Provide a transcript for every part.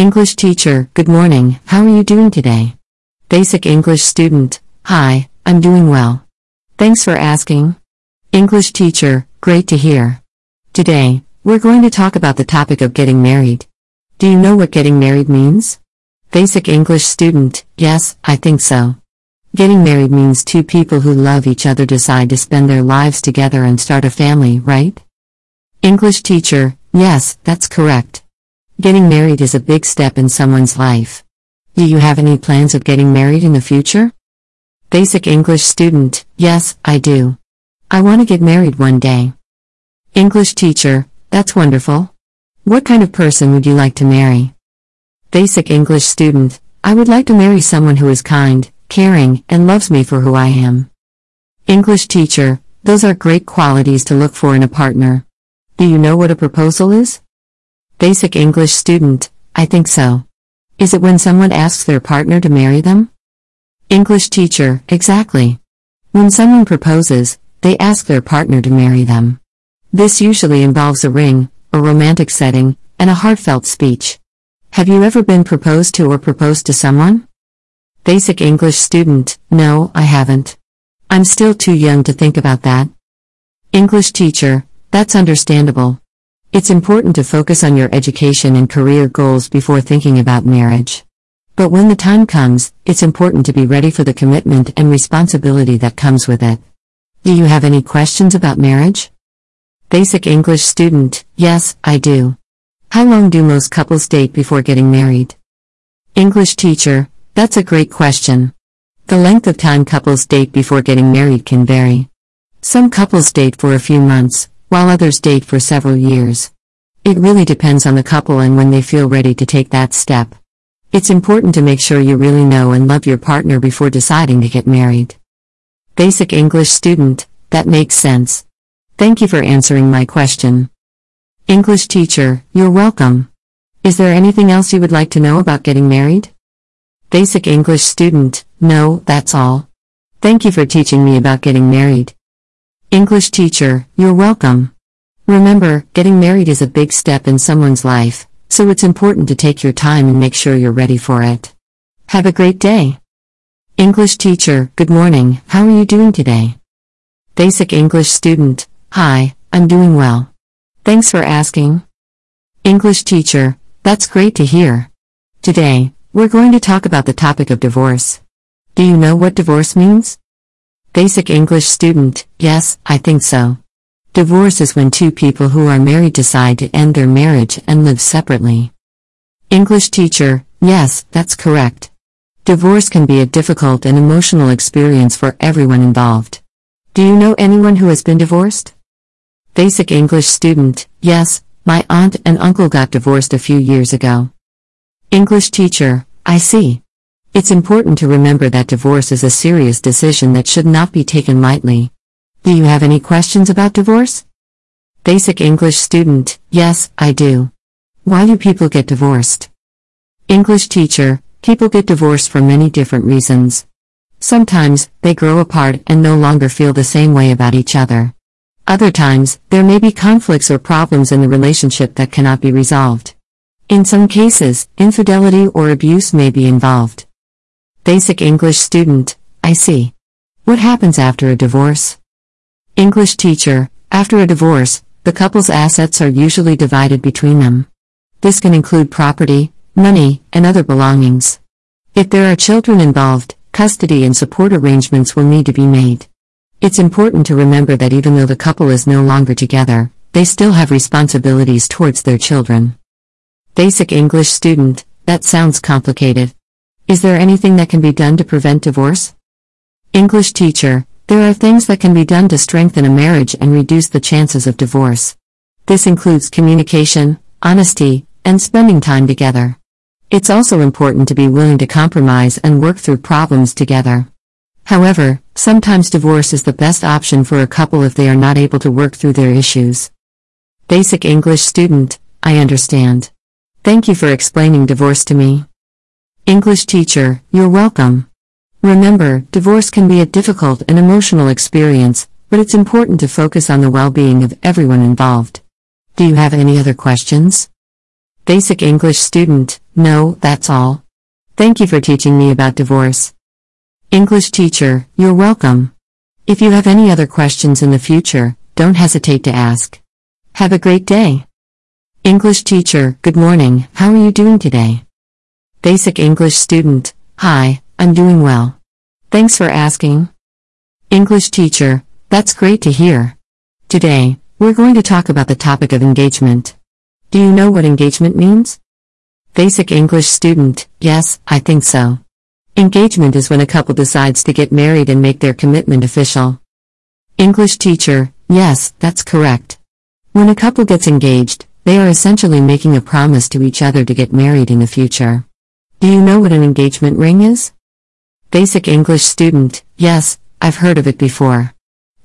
English teacher, good morning, how are you doing today? Basic English student, hi, I'm doing well. Thanks for asking. English teacher, great to hear. Today, we're going to talk about the topic of getting married. Do you know what getting married means? Basic English student, yes, I think so. Getting married means two people who love each other decide to spend their lives together and start a family, right? English teacher, yes, that's correct. Getting married is a big step in someone's life. Do you have any plans of getting married in the future? Basic English student, yes, I do. I want to get married one day. English teacher, that's wonderful. What kind of person would you like to marry? Basic English student, I would like to marry someone who is kind, caring, and loves me for who I am. English teacher, those are great qualities to look for in a partner. Do you know what a proposal is? Basic English student, I think so. Is it when someone asks their partner to marry them? English teacher, exactly. When someone proposes, they ask their partner to marry them. This usually involves a ring, a romantic setting, and a heartfelt speech. Have you ever been proposed to or proposed to someone? Basic English student, no, I haven't. I'm still too young to think about that. English teacher, that's understandable. It's important to focus on your education and career goals before thinking about marriage. But when the time comes, it's important to be ready for the commitment and responsibility that comes with it. Do you have any questions about marriage? Basic English student, yes, I do. How long do most couples date before getting married? English teacher, that's a great question. The length of time couples date before getting married can vary. Some couples date for a few months, while others date for several years. It really depends on the couple and when they feel ready to take that step. It's important to make sure you really know and love your partner before deciding to get married. Basic English student, that makes sense. Thank you for answering my question. English teacher, you're welcome. Is there anything else you would like to know about getting married? Basic English student, no, that's all. Thank you for teaching me about getting married. English teacher, you're welcome. Remember, getting married is a big step in someone's life, so it's important to take your time and make sure you're ready for it. Have a great day. English teacher, good morning, how are you doing today? Basic English student, hi, I'm doing well. Thanks for asking. English teacher, that's great to hear. Today, we're going to talk about the topic of divorce. Do you know what divorce means? Basic English student, yes, I think so. Divorce is when two people who are married decide to end their marriage and live separately. English teacher, yes, that's correct. Divorce can be a difficult and emotional experience for everyone involved. Do you know anyone who has been divorced? Basic English student, yes, my aunt and uncle got divorced a few years ago. English teacher, I see. It's important to remember that divorce is a serious decision that should not be taken lightly. Do you have any questions about divorce? Basic English student, yes, I do. Why do people get divorced? English teacher, people get divorced for many different reasons. Sometimes, they grow apart and no longer feel the same way about each other. Other times, there may be conflicts or problems in the relationship that cannot be resolved. In some cases, infidelity or abuse may be involved. Basic English student, I see. What happens after a divorce? English teacher, after a divorce, the couple's assets are usually divided between them. This can include property, money, and other belongings. If there are children involved, custody and support arrangements will need to be made. It's important to remember that even though the couple is no longer together, they still have responsibilities towards their children. Basic English student, that sounds complicated. Is there anything that can be done to prevent divorce? English teacher, there are things that can be done to strengthen a marriage and reduce the chances of divorce. This includes communication, honesty, and spending time together. It's also important to be willing to compromise and work through problems together. However, sometimes divorce is the best option for a couple if they are not able to work through their issues. Basic English student, I understand. Thank you for explaining divorce to me. English teacher, you're welcome. Remember, divorce can be a difficult and emotional experience, but it's important to focus on the well being of everyone involved. Do you have any other questions? Basic English student, no, that's all. Thank you for teaching me about divorce. English teacher, you're welcome. If you have any other questions in the future, don't hesitate to ask. Have a great day. English teacher, good morning, how are you doing today? Basic English student, hi, I'm doing well. Thanks for asking. English teacher, that's great to hear. Today, we're going to talk about the topic of engagement. Do you know what engagement means? Basic English student, yes, I think so. Engagement is when a couple decides to get married and make their commitment official. English teacher, yes, that's correct. When a couple gets engaged, they are essentially making a promise to each other to get married in the future. Do you know what an engagement ring is? Basic English student, yes, I've heard of it before.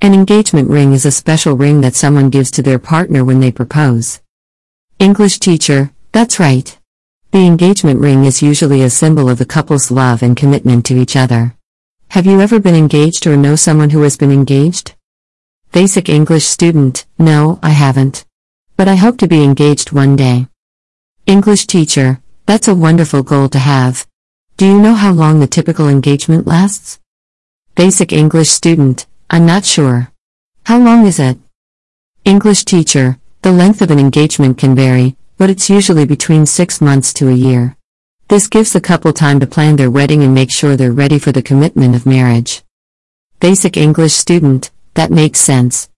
An engagement ring is a special ring that someone gives to their partner when they propose. English teacher, that's right. The engagement ring is usually a symbol of the couple's love and commitment to each other. Have you ever been engaged or know someone who has been engaged? Basic English student, no, I haven't. But I hope to be engaged one day. English teacher, that's a wonderful goal to have. Do you know how long the typical engagement lasts? Basic English student, I'm not sure. How long is it? English teacher, the length of an engagement can vary, but it's usually between six months to a year. This gives the couple time to plan their wedding and make sure they're ready for the commitment of marriage. Basic English student, that makes sense.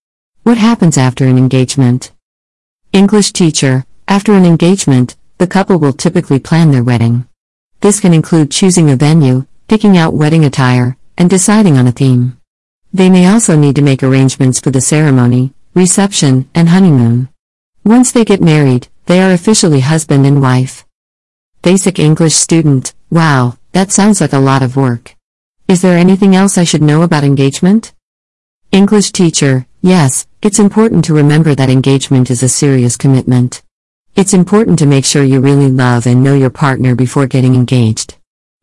What happens after an engagement? English teacher, after an engagement, the couple will typically plan their wedding. This can include choosing a venue, picking out wedding attire, and deciding on a theme. They may also need to make arrangements for the ceremony, reception, and honeymoon. Once they get married, they are officially husband and wife. Basic English student, wow, that sounds like a lot of work. Is there anything else I should know about engagement? English teacher, yes, it's important to remember that engagement is a serious commitment. It's important to make sure you really love and know your partner before getting engaged.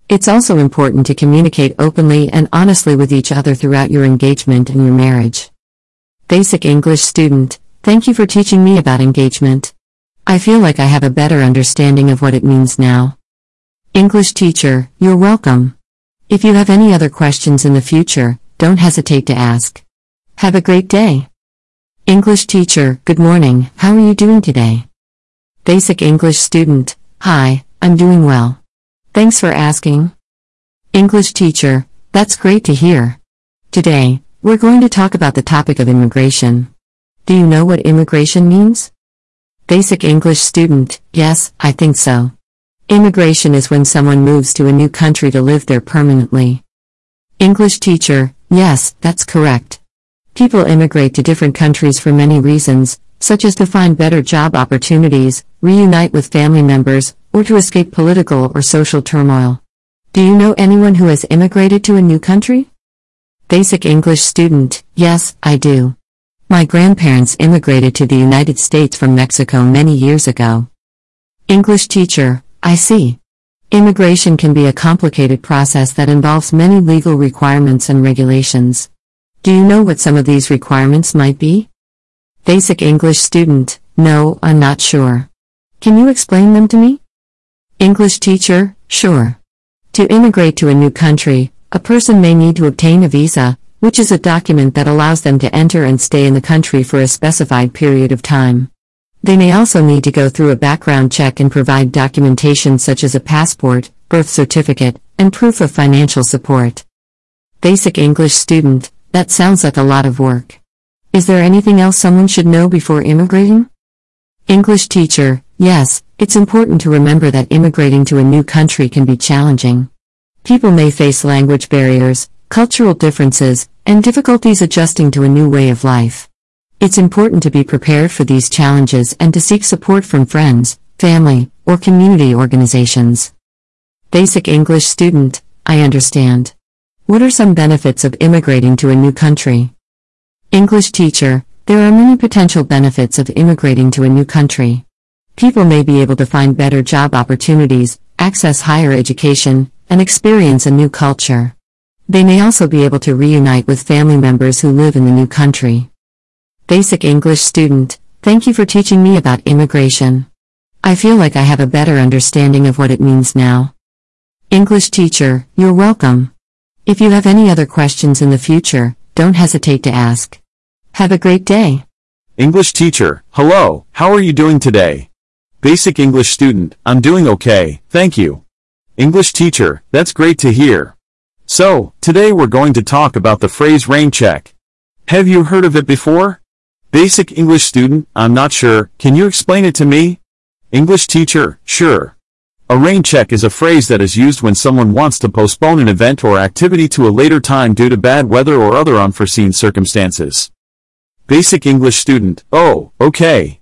It's also important to communicate openly and honestly with each other throughout your engagement and your marriage. Basic English student, Thank you for teaching me about engagement. I feel like I have a better understanding of what it means now. English teacher, you're welcome. If you have any other questions in the future, don't hesitate to ask. Have a great day. English teacher, good morning, how are you doing today? Basic English student, hi, I'm doing well. Thanks for asking. English teacher, that's great to hear. Today, we're going to talk about the topic of immigration. Do you know what immigration means? Basic English student, yes, I think so. Immigration is when someone moves to a new country to live there permanently. English teacher, yes, that's correct. People immigrate to different countries for many reasons, such as to find better job opportunities, reunite with family members, or to escape political or social turmoil. Do you know anyone who has immigrated to a new country? Basic English student, yes, I do. My grandparents immigrated to the United States from Mexico many years ago. English teacher, I see. Immigration can be a complicated process that involves many legal requirements and regulations. Do you know what some of these requirements might be? Basic English student, no, I'm not sure. Can you explain them to me? English teacher, sure. To immigrate to a new country, a person may need to obtain a visa, which is a document that allows them to enter and stay in the country for a specified period of time. They may also need to go through a background check and provide documentation such as a passport, birth certificate, and proof of financial support. Basic English student, that sounds like a lot of work. Is there anything else someone should know before immigrating? English teacher, yes, it's important to remember that immigrating to a new country can be challenging. People may face language barriers, cultural differences, and difficulties adjusting to a new way of life. It's important to be prepared for these challenges and to seek support from friends, family, or community organizations. Basic English student, I understand. What are some benefits of immigrating to a new country? English teacher, there are many potential benefits of immigrating to a new country. People may be able to find better job opportunities, access higher education, and experience a new culture. They may also be able to reunite with family members who live in the new country. Basic English student, thank you for teaching me about immigration. I feel like I have a better understanding of what it means now. English teacher, you're welcome. If you have any other questions in the future, don't hesitate to ask. Have a great day. English teacher, hello, how are you doing today? Basic English student, I'm doing okay, thank you. English teacher, that's great to hear. So, today we're going to talk about the phrase rain check. Have you heard of it before? Basic English student, I'm not sure, can you explain it to me? English teacher, sure. A rain check is a phrase that is used when someone wants to postpone an event or activity to a later time due to bad weather or other unforeseen circumstances. Basic English student, oh, okay.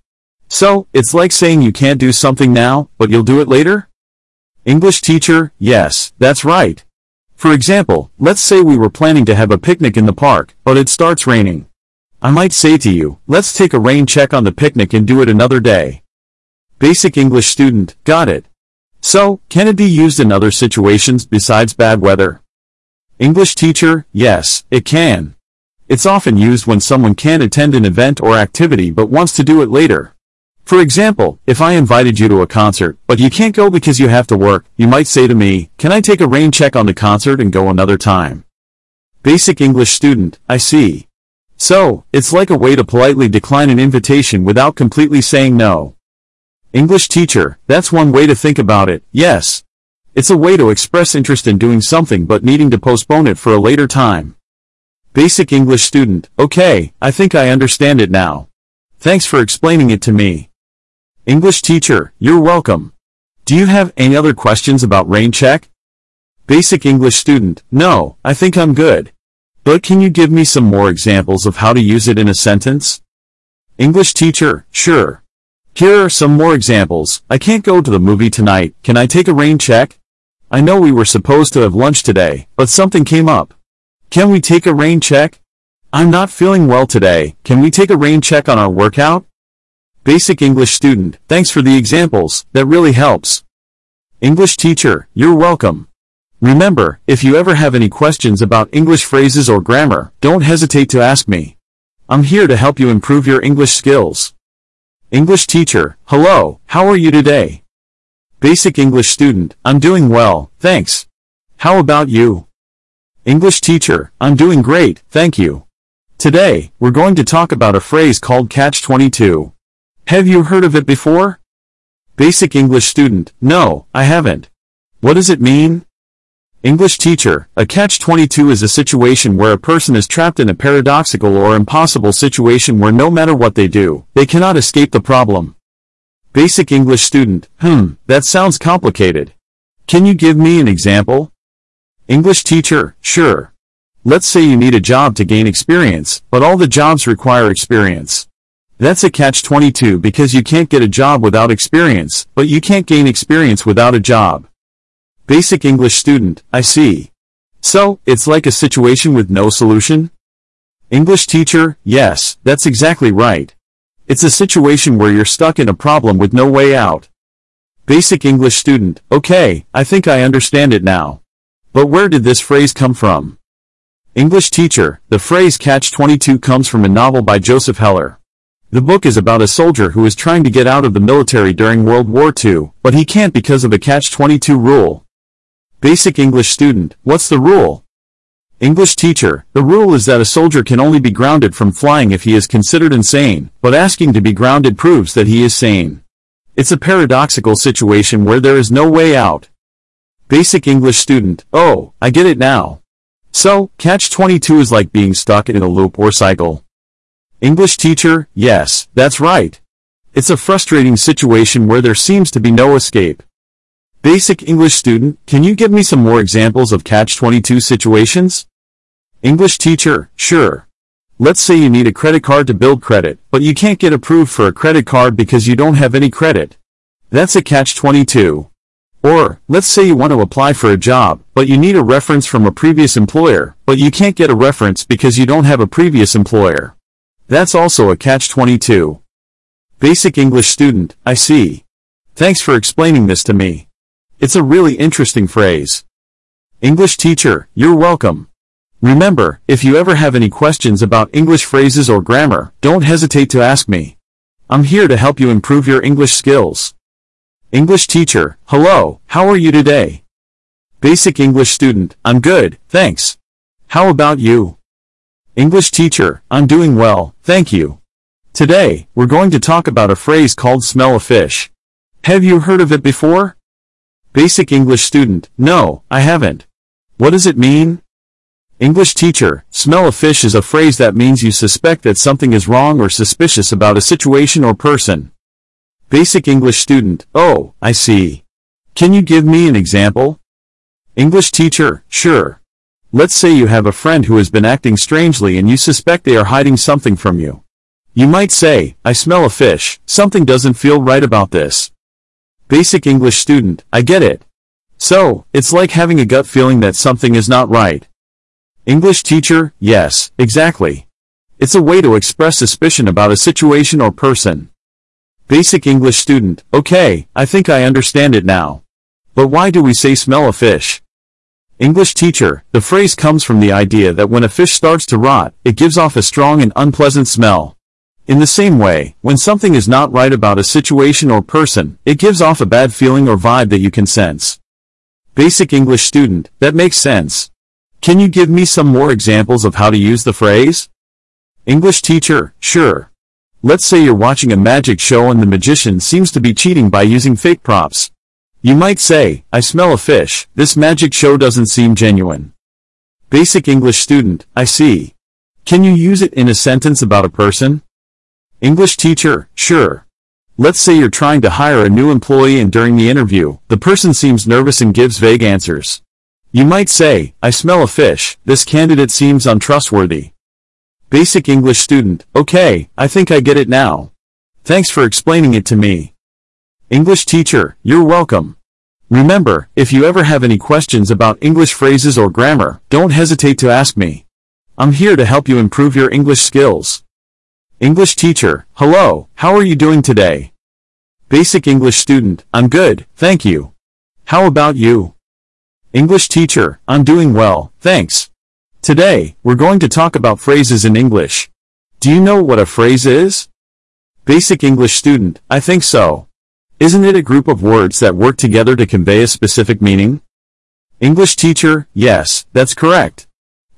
So, it's like saying you can't do something now, but you'll do it later? English teacher, yes, that's right. For example, let's say we were planning to have a picnic in the park, but it starts raining. I might say to you, let's take a rain check on the picnic and do it another day. Basic English student, got it. So, can it be used in other situations besides bad weather? English teacher, yes, it can. It's often used when someone can't attend an event or activity but wants to do it later. For example, if I invited you to a concert, but you can't go because you have to work, you might say to me, can I take a rain check on the concert and go another time? Basic English student, I see. So, it's like a way to politely decline an invitation without completely saying no. English teacher, that's one way to think about it, yes. It's a way to express interest in doing something but needing to postpone it for a later time. Basic English student, okay, I think I understand it now. Thanks for explaining it to me. English teacher, you're welcome. Do you have any other questions about rain check? Basic English student, no, I think I'm good. But can you give me some more examples of how to use it in a sentence? English teacher, sure. Here are some more examples. I can't go to the movie tonight. Can I take a rain check? I know we were supposed to have lunch today, but something came up. Can we take a rain check? I'm not feeling well today. Can we take a rain check on our workout? Basic English student, thanks for the examples, that really helps. English teacher, you're welcome. Remember, if you ever have any questions about English phrases or grammar, don't hesitate to ask me. I'm here to help you improve your English skills. English teacher, hello, how are you today? Basic English student, I'm doing well, thanks. How about you? English teacher, I'm doing great, thank you. Today, we're going to talk about a phrase called catch-22. Have you heard of it before? Basic English student, no, I haven't. What does it mean? English teacher, a catch-22 is a situation where a person is trapped in a paradoxical or impossible situation where no matter what they do, they cannot escape the problem. Basic English student, hmm, that sounds complicated. Can you give me an example? English teacher, sure. Let's say you need a job to gain experience, but all the jobs require experience. That's a catch-22 because you can't get a job without experience, but you can't gain experience without a job. Basic English student, I see. So, it's like a situation with no solution? English teacher, yes, that's exactly right. It's a situation where you're stuck in a problem with no way out. Basic English student, okay, I think I understand it now. But where did this phrase come from? English teacher, the phrase catch-22 comes from a novel by Joseph Heller. The book is about a soldier who is trying to get out of the military during World War II, but he can't because of a catch-22 rule. Basic English student, what's the rule? English teacher, the rule is that a soldier can only be grounded from flying if he is considered insane, but asking to be grounded proves that he is sane. It's a paradoxical situation where there is no way out. Basic English student, oh, I get it now. So, catch-22 is like being stuck in a loop or cycle. English teacher, yes, that's right. It's a frustrating situation where there seems to be no escape. Basic English student, can you give me some more examples of catch-22 situations? English teacher, sure. Let's say you need a credit card to build credit, but you can't get approved for a credit card because you don't have any credit. That's a catch-22. Or, let's say you want to apply for a job, but you need a reference from a previous employer, but you can't get a reference because you don't have a previous employer. That's also a catch-22. Basic English student, I see. Thanks for explaining this to me. It's a really interesting phrase. English teacher, you're welcome. Remember, if you ever have any questions about English phrases or grammar, don't hesitate to ask me. I'm here to help you improve your English skills. English teacher, hello, how are you today? Basic English student, I'm good, thanks. How about you? English teacher, I'm doing well, thank you. Today, we're going to talk about a phrase called smell a fish. Have you heard of it before? Basic English student, no, I haven't. What does it mean? English teacher, smell a fish is a phrase that means you suspect that something is wrong or suspicious about a situation or person. Basic English student, oh, I see. Can you give me an example? English teacher, sure. Let's say you have a friend who has been acting strangely and you suspect they are hiding something from you. You might say, I smell a fish, something doesn't feel right about this. Basic English student, I get it. So, it's like having a gut feeling that something is not right. English teacher, yes, exactly. It's a way to express suspicion about a situation or person. Basic English student, okay, I think I understand it now. But why do we say smell a fish? English teacher, the phrase comes from the idea that when a fish starts to rot, it gives off a strong and unpleasant smell. In the same way, when something is not right about a situation or person, it gives off a bad feeling or vibe that you can sense. Basic English student, that makes sense. Can you give me some more examples of how to use the phrase? English teacher, sure. Let's say you're watching a magic show and the magician seems to be cheating by using fake props. You might say, I smell a fish, this magic show doesn't seem genuine. Basic English student, I see. Can you use it in a sentence about a person? English teacher, sure. Let's say you're trying to hire a new employee and during the interview, the person seems nervous and gives vague answers. You might say, I smell a fish, this candidate seems untrustworthy. Basic English student, okay, I think I get it now. Thanks for explaining it to me. English teacher, you're welcome. Remember, if you ever have any questions about English phrases or grammar, don't hesitate to ask me. I'm here to help you improve your English skills. English teacher, hello, how are you doing today? Basic English student, I'm good, thank you. How about you? English teacher, I'm doing well, thanks. Today, we're going to talk about phrases in English. Do you know what a phrase is? Basic English student, I think so. Isn't it a group of words that work together to convey a specific meaning? English teacher, yes, that's correct.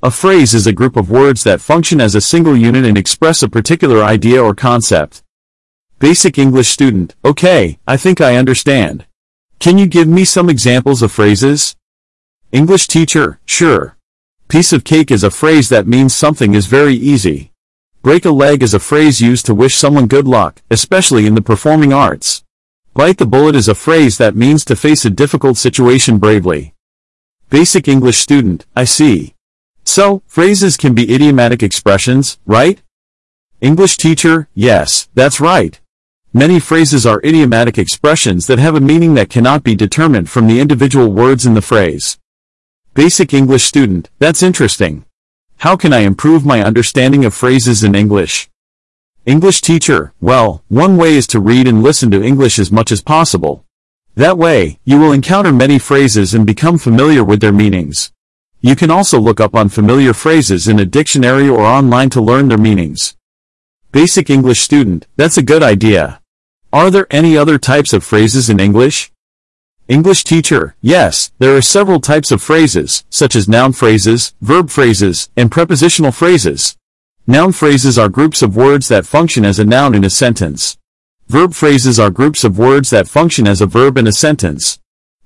A phrase is a group of words that function as a single unit and express a particular idea or concept. Basic English student, okay, I think I understand. Can you give me some examples of phrases? English teacher, sure. Piece of cake is a phrase that means something is very easy. Break a leg is a phrase used to wish someone good luck, especially in the performing arts. Bite the bullet is a phrase that means to face a difficult situation bravely. Basic English student, I see. So, phrases can be idiomatic expressions, right? English teacher, yes, that's right. Many phrases are idiomatic expressions that have a meaning that cannot be determined from the individual words in the phrase. Basic English student, that's interesting. How can I improve my understanding of phrases in English? English teacher, well, one way is to read and listen to English as much as possible. That way, you will encounter many phrases and become familiar with their meanings. You can also look up unfamiliar phrases in a dictionary or online to learn their meanings. Basic English student, that's a good idea. Are there any other types of phrases in English? English teacher, yes, there are several types of phrases, such as noun phrases, verb phrases, and prepositional phrases. Noun phrases are groups of words that function as a noun in a sentence. Verb phrases are groups of words that function as a verb in a sentence.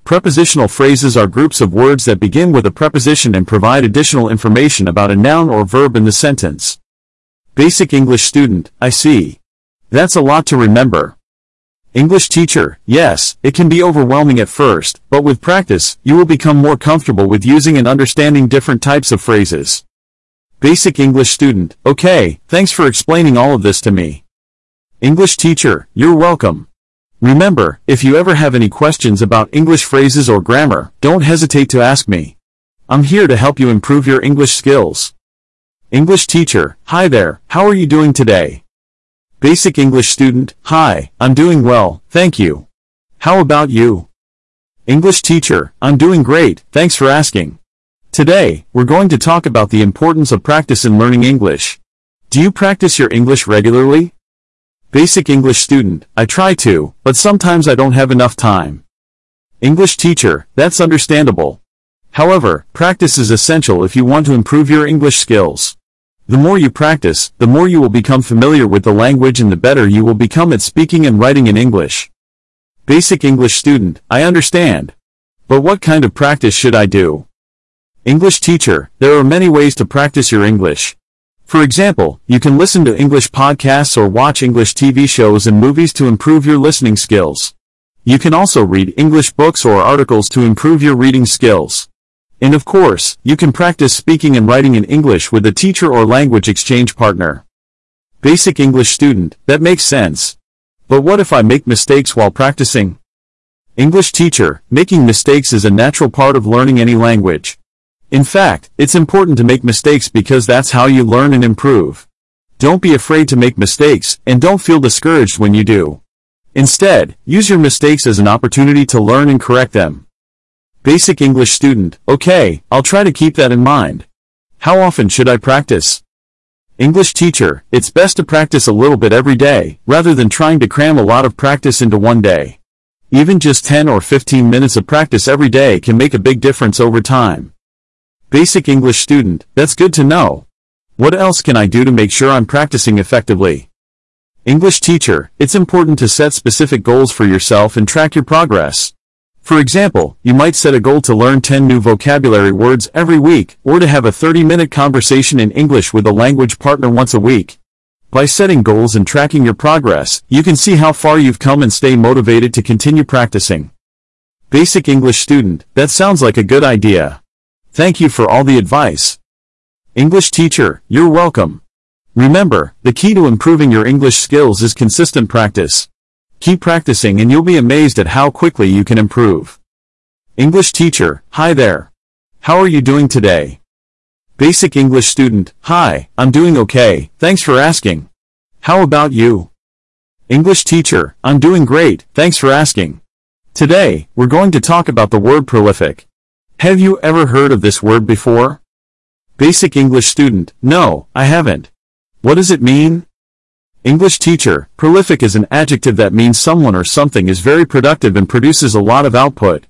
Prepositional phrases are groups of words that begin with a preposition and provide additional information about a noun or verb in the sentence. Basic English student, I see. That's a lot to remember. English teacher, yes, it can be overwhelming at first, but with practice, you will become more comfortable with using and understanding different types of phrases. Basic English student, okay, thanks for explaining all of this to me. English teacher, you're welcome. Remember, if you ever have any questions about English phrases or grammar, don't hesitate to ask me. I'm here to help you improve your English skills. English teacher, hi there, how are you doing today? Basic English student, hi, I'm doing well, thank you. How about you? English teacher, I'm doing great, thanks for asking. Today, we're going to talk about the importance of practice in learning English. Do you practice your English regularly? Basic English student, I try to, but sometimes I don't have enough time. English teacher, that's understandable. However, practice is essential if you want to improve your English skills. The more you practice, the more you will become familiar with the language and the better you will become at speaking and writing in English. Basic English student, I understand. But what kind of practice should I do? English teacher, there are many ways to practice your English. For example, you can listen to English podcasts or watch English TV shows and movies to improve your listening skills. You can also read English books or articles to improve your reading skills. And of course, you can practice speaking and writing in English with a teacher or language exchange partner. Basic English student, that makes sense. But what if I make mistakes while practicing? English teacher, making mistakes is a natural part of learning any language. In fact, it's important to make mistakes because that's how you learn and improve. Don't be afraid to make mistakes, and don't feel discouraged when you do. Instead, use your mistakes as an opportunity to learn and correct them. Basic English student, okay, I'll try to keep that in mind. How often should I practice? English teacher, it's best to practice a little bit every day, rather than trying to cram a lot of practice into one day. Even just 10 or 15 minutes of practice every day can make a big difference over time. Basic English student, that's good to know. What else can I do to make sure I'm practicing effectively? English teacher, it's important to set specific goals for yourself and track your progress. For example, you might set a goal to learn 10 new vocabulary words every week, or to have a 30-minute conversation in English with a language partner once a week. By setting goals and tracking your progress, you can see how far you've come and stay motivated to continue practicing. Basic English student, that sounds like a good idea. Thank you for all the advice. English teacher, you're welcome. Remember, the key to improving your English skills is consistent practice. Keep practicing and you'll be amazed at how quickly you can improve. English teacher, hi there. How are you doing today? Basic English student, hi, I'm doing okay, thanks for asking. How about you? English teacher, I'm doing great, thanks for asking. Today, we're going to talk about the word prolific. Have you ever heard of this word before? Basic English student, no, I haven't. What does it mean? English teacher, prolific is an adjective that means someone or something is very productive and produces a lot of output.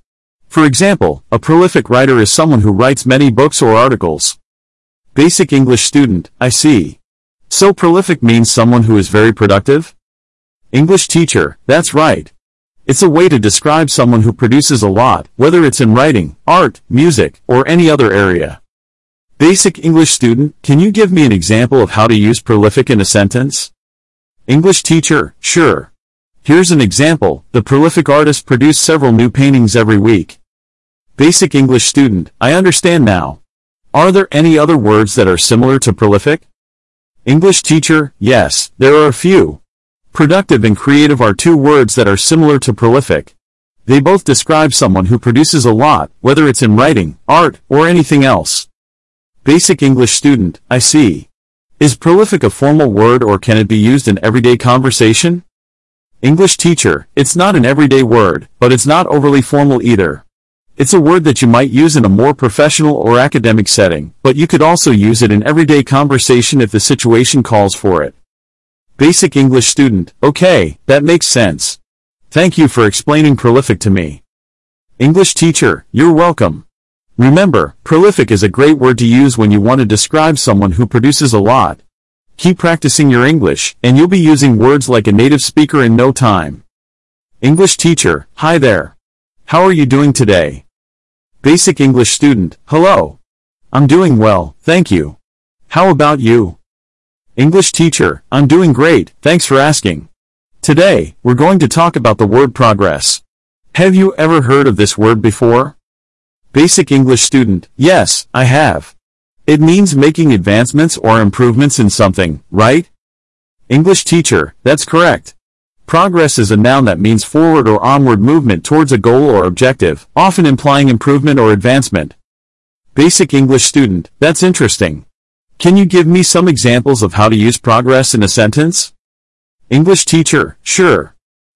For example, a prolific writer is someone who writes many books or articles. Basic English student, I see. So prolific means someone who is very productive? English teacher, that's right. It's a way to describe someone who produces a lot, whether it's in writing, art, music, or any other area. Basic English student, can you give me an example of how to use prolific in a sentence? English teacher, sure. Here's an example, the prolific artist produced several new paintings every week. Basic English student, I understand now. Are there any other words that are similar to prolific? English teacher, yes, there are a few. Productive and creative are two words that are similar to prolific. They both describe someone who produces a lot, whether it's in writing, art, or anything else. Basic English student, I see. Is prolific a formal word or can it be used in everyday conversation? English teacher, it's not an everyday word, but it's not overly formal either. It's a word that you might use in a more professional or academic setting, but you could also use it in everyday conversation if the situation calls for it. Basic English student, okay, that makes sense. Thank you for explaining prolific to me. English teacher, you're welcome. Remember, prolific is a great word to use when you want to describe someone who produces a lot. Keep practicing your English, and you'll be using words like a native speaker in no time. English teacher, hi there. How are you doing today? Basic English student, hello. I'm doing well, thank you. How about you? English teacher, I'm doing great, thanks for asking. Today, we're going to talk about the word progress. Have you ever heard of this word before? Basic English student, yes, I have. It means making advancements or improvements in something, right? English teacher, that's correct. Progress is a noun that means forward or onward movement towards a goal or objective, often implying improvement or advancement. Basic English student, that's interesting. Can you give me some examples of how to use progress in a sentence? English teacher, sure.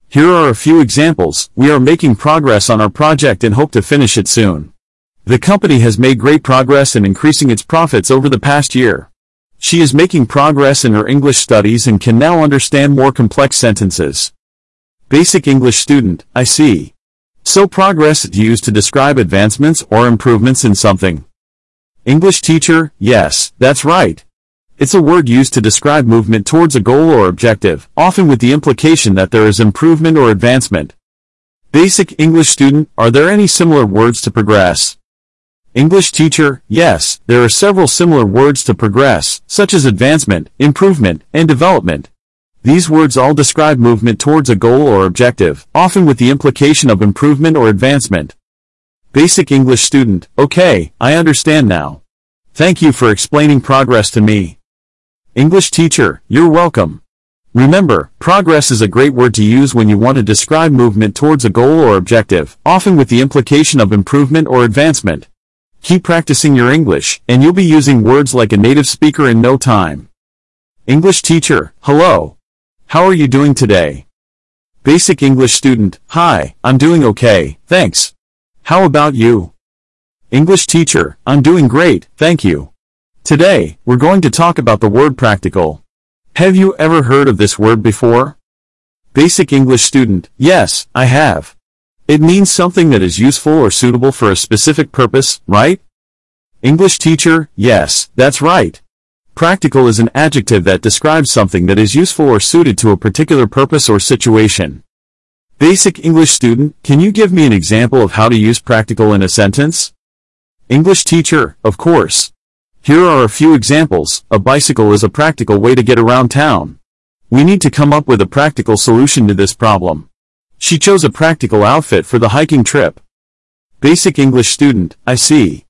Here are a few examples. We are making progress on our project and hope to finish it soon. The company has made great progress in increasing its profits over the past year. She is making progress in her English studies and can now understand more complex sentences. Basic English student, I see. So progress is used to describe advancements or improvements in something. English teacher, yes, that's right. It's a word used to describe movement towards a goal or objective, often with the implication that there is improvement or advancement. Basic English student, are there any similar words to progress? English teacher, yes, there are several similar words to progress, such as advancement, improvement, and development. These words all describe movement towards a goal or objective, often with the implication of improvement or advancement. Basic English student, okay, I understand now. Thank you for explaining progress to me. English teacher, you're welcome. Remember, progress is a great word to use when you want to describe movement towards a goal or objective, often with the implication of improvement or advancement. Keep practicing your English, and you'll be using words like a native speaker in no time. English teacher, hello. How are you doing today? Basic English student, hi, I'm doing okay, thanks. How about you? English teacher, I'm doing great, thank you. Today, we're going to talk about the word practical. Have you ever heard of this word before? Basic English student, yes, I have. It means something that is useful or suitable for a specific purpose, right? English teacher, yes, that's right. Practical is an adjective that describes something that is useful or suited to a particular purpose or situation. Basic English student, can you give me an example of how to use practical in a sentence? English teacher, of course. Here are a few examples. A bicycle is a practical way to get around town. We need to come up with a practical solution to this problem. She chose a practical outfit for the hiking trip. Basic English student, I see.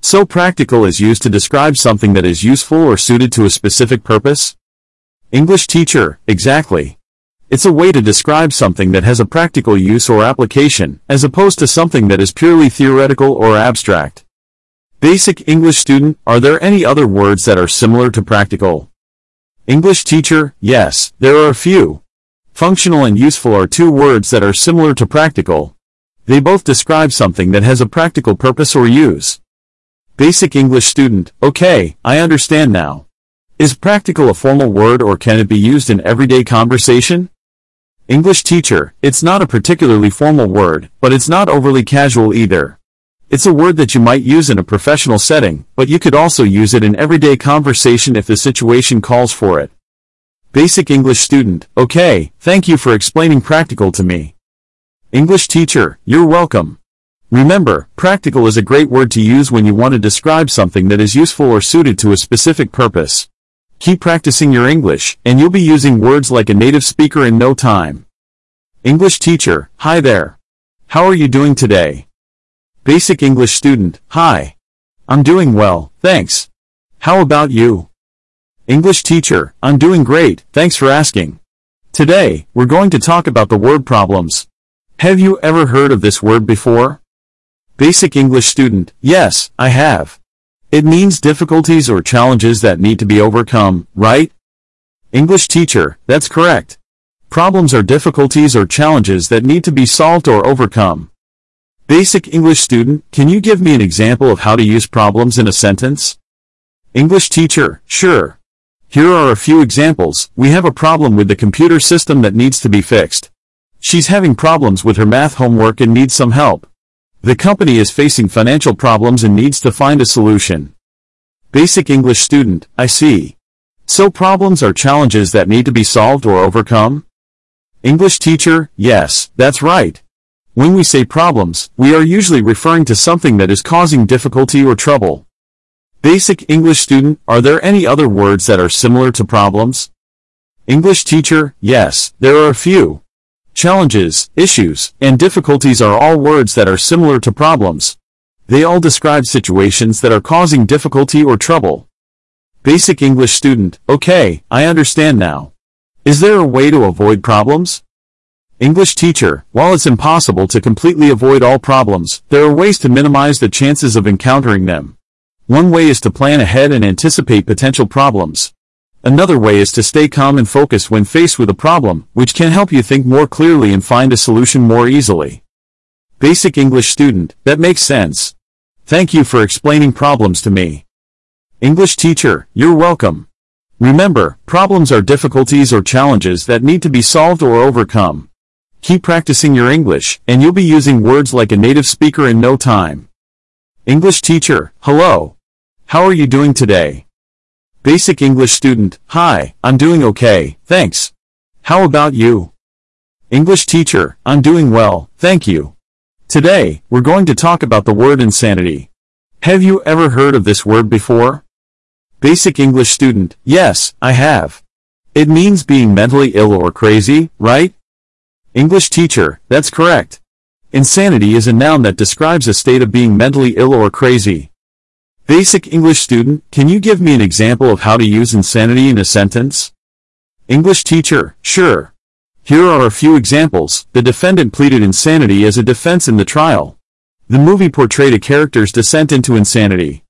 So practical is used to describe something that is useful or suited to a specific purpose? English teacher, exactly. It's a way to describe something that has a practical use or application, as opposed to something that is purely theoretical or abstract. Basic English student, are there any other words that are similar to practical? English teacher, yes, there are a few. Functional and useful are two words that are similar to practical. They both describe something that has a practical purpose or use. Basic English student, okay, I understand now. Is practical a formal word or can it be used in everyday conversation? English teacher, it's not a particularly formal word, but it's not overly casual either. It's a word that you might use in a professional setting, but you could also use it in everyday conversation if the situation calls for it. Basic English student, okay, thank you for explaining practical to me. English teacher, you're welcome. Remember, practical is a great word to use when you want to describe something that is useful or suited to a specific purpose. Keep practicing your English, and you'll be using words like a native speaker in no time. English teacher, hi there. How are you doing today? Basic English student, hi. I'm doing well, thanks. How about you? English teacher, I'm doing great, thanks for asking. Today, we're going to talk about the word problems. Have you ever heard of this word before? Basic English student, yes, I have. It means difficulties or challenges that need to be overcome, right? English teacher, that's correct. Problems are difficulties or challenges that need to be solved or overcome. Basic English student, can you give me an example of how to use problems in a sentence? English teacher, sure. Here are a few examples. We have a problem with the computer system that needs to be fixed. She's having problems with her math homework and needs some help. The company is facing financial problems and needs to find a solution. Basic English student, I see. So problems are challenges that need to be solved or overcome? English teacher, yes, that's right. When we say problems, we are usually referring to something that is causing difficulty or trouble. Basic English student, are there any other words that are similar to problems? English teacher, yes, there are a few. Challenges, issues, and difficulties are all words that are similar to problems. They all describe situations that are causing difficulty or trouble. Basic English student, okay, I understand now. Is there a way to avoid problems? English teacher, while it's impossible to completely avoid all problems, there are ways to minimize the chances of encountering them. One way is to plan ahead and anticipate potential problems. Another way is to stay calm and focused when faced with a problem, which can help you think more clearly and find a solution more easily. Basic English student, that makes sense. Thank you for explaining problems to me. English teacher, you're welcome. Remember, problems are difficulties or challenges that need to be solved or overcome. Keep practicing your English, and you'll be using words like a native speaker in no time. English teacher, hello. How are you doing today? Basic English student, hi, I'm doing okay, thanks. How about you? English teacher, I'm doing well, thank you. Today, we're going to talk about the word insanity. Have you ever heard of this word before? Basic English student, yes, I have. It means being mentally ill or crazy, right? English teacher, that's correct. Insanity is a noun that describes a state of being mentally ill or crazy. Basic English student, can you give me an example of how to use insanity in a sentence? English teacher, sure. Here are a few examples. The defendant pleaded insanity as a defense in the trial. The movie portrayed a character's descent into insanity.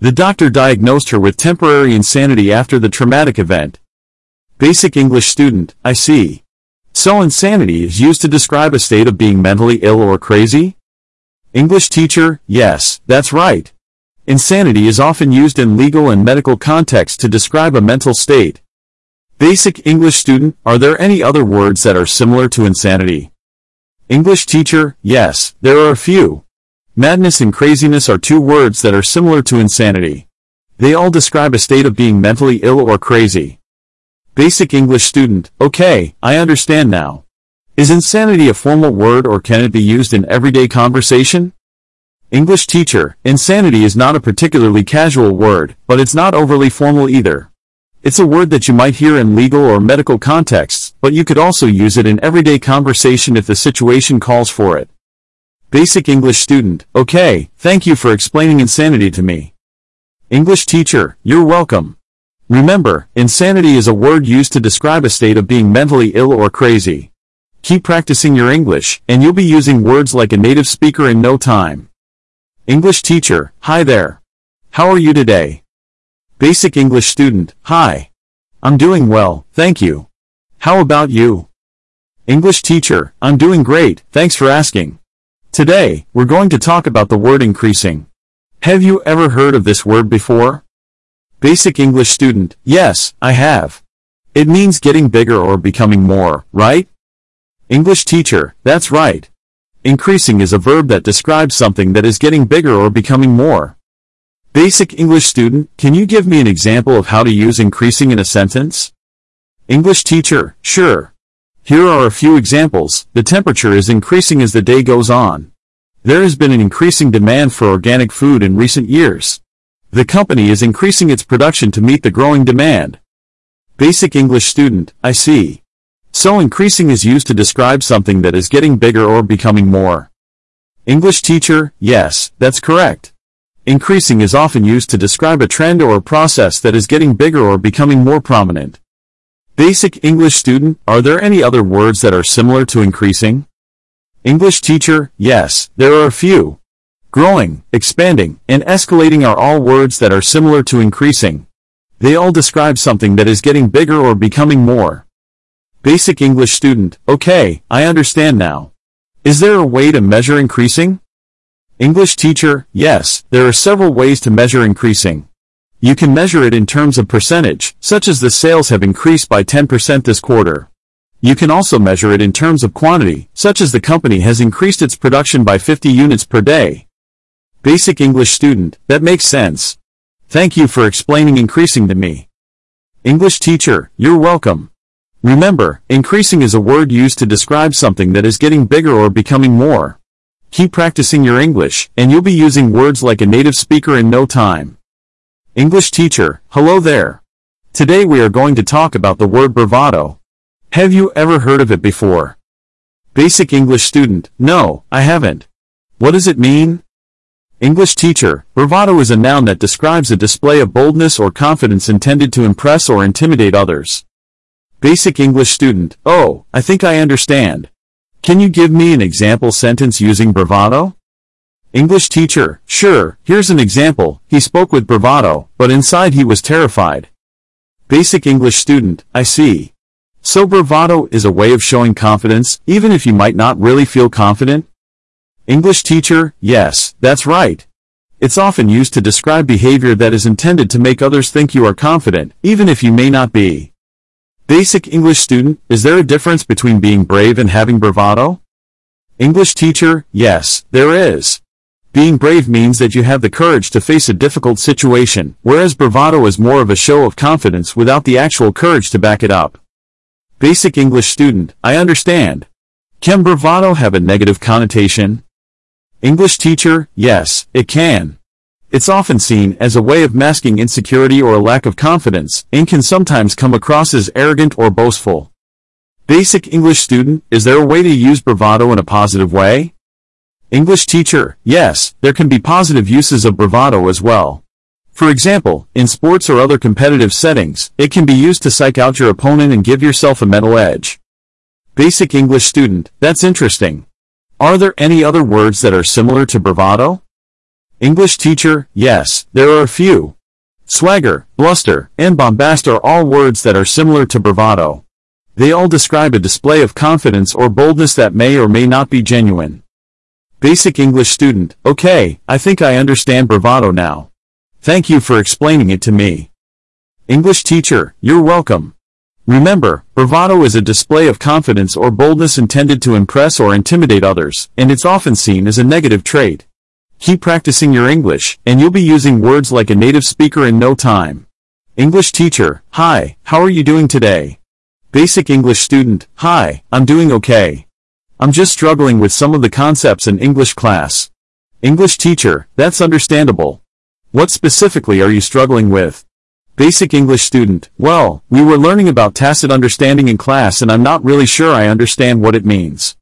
The doctor diagnosed her with temporary insanity after the traumatic event. Basic English student, I see. So insanity is used to describe a state of being mentally ill or crazy? English teacher, yes, that's right. Insanity is often used in legal and medical contexts to describe a mental state. Basic English student, are there any other words that are similar to insanity? English teacher, yes, there are a few. Madness and craziness are two words that are similar to insanity. They all describe a state of being mentally ill or crazy. Basic English student, okay, I understand now. Is insanity a formal word or can it be used in everyday conversation? English teacher, insanity is not a particularly casual word, but it's not overly formal either. It's a word that you might hear in legal or medical contexts, but you could also use it in everyday conversation if the situation calls for it. Basic English student, okay, thank you for explaining insanity to me. English teacher, you're welcome. Remember, insanity is a word used to describe a state of being mentally ill or crazy. Keep practicing your English, and you'll be using words like a native speaker in no time. English teacher, hi there. How are you today? Basic English student, hi. I'm doing well, thank you. How about you? English teacher, I'm doing great, thanks for asking. Today, we're going to talk about the word increasing. Have you ever heard of this word before? Basic English student, yes, I have. It means getting bigger or becoming more, right? English teacher, that's right. Increasing is a verb that describes something that is getting bigger or becoming more. Basic English student, can you give me an example of how to use increasing in a sentence? English teacher, sure. Here are a few examples. The temperature is increasing as the day goes on. There has been an increasing demand for organic food in recent years. The company is increasing its production to meet the growing demand. Basic English student, I see. So increasing is used to describe something that is getting bigger or becoming more. English teacher, yes, that's correct. Increasing is often used to describe a trend or a process that is getting bigger or becoming more prominent. Basic English student, are there any other words that are similar to increasing? English teacher, yes, there are a few. Growing, expanding, and escalating are all words that are similar to increasing. They all describe something that is getting bigger or becoming more. Basic English student, okay, I understand now. Is there a way to measure increasing? English teacher, yes, there are several ways to measure increasing. You can measure it in terms of percentage, such as the sales have increased by 10% this quarter. You can also measure it in terms of quantity, such as the company has increased its production by 50 units per day. Basic English student, that makes sense. Thank you for explaining increasing to me. English teacher, you're welcome. Remember, increasing is a word used to describe something that is getting bigger or becoming more. Keep practicing your English, and you'll be using words like a native speaker in no time. English teacher, hello there. Today we are going to talk about the word bravado. Have you ever heard of it before? Basic English student, no, I haven't. What does it mean? English teacher, bravado is a noun that describes a display of boldness or confidence intended to impress or intimidate others. Basic English student, oh, I think I understand. Can you give me an example sentence using bravado? English teacher, sure, here's an example, he spoke with bravado, but inside he was terrified. Basic English student, I see. So bravado is a way of showing confidence, even if you might not really feel confident? English teacher, yes, that's right. It's often used to describe behavior that is intended to make others think you are confident, even if you may not be. Basic English student, is there a difference between being brave and having bravado? English teacher, yes, there is. Being brave means that you have the courage to face a difficult situation, whereas bravado is more of a show of confidence without the actual courage to back it up. Basic English student, I understand. Can bravado have a negative connotation? English teacher, yes, it can. It's often seen as a way of masking insecurity or a lack of confidence, and can sometimes come across as arrogant or boastful. Basic English student, is there a way to use bravado in a positive way? English teacher, yes, there can be positive uses of bravado as well. For example, in sports or other competitive settings, it can be used to psych out your opponent and give yourself a mental edge. Basic English student, that's interesting. Are there any other words that are similar to bravado? English teacher, yes, there are a few. Swagger, bluster, and bombast are all words that are similar to bravado. They all describe a display of confidence or boldness that may or may not be genuine. Basic English student, okay, I think I understand bravado now. Thank you for explaining it to me. English teacher, you're welcome. Remember, bravado is a display of confidence or boldness intended to impress or intimidate others, and it's often seen as a negative trait. Keep practicing your English, and you'll be using words like a native speaker in no time. English teacher, hi, how are you doing today? Basic English student, hi, I'm doing okay. I'm just struggling with some of the concepts in English class. English teacher, that's understandable. What specifically are you struggling with? Basic English student, well, we were learning about tacit understanding in class and I'm not really sure I understand what it means.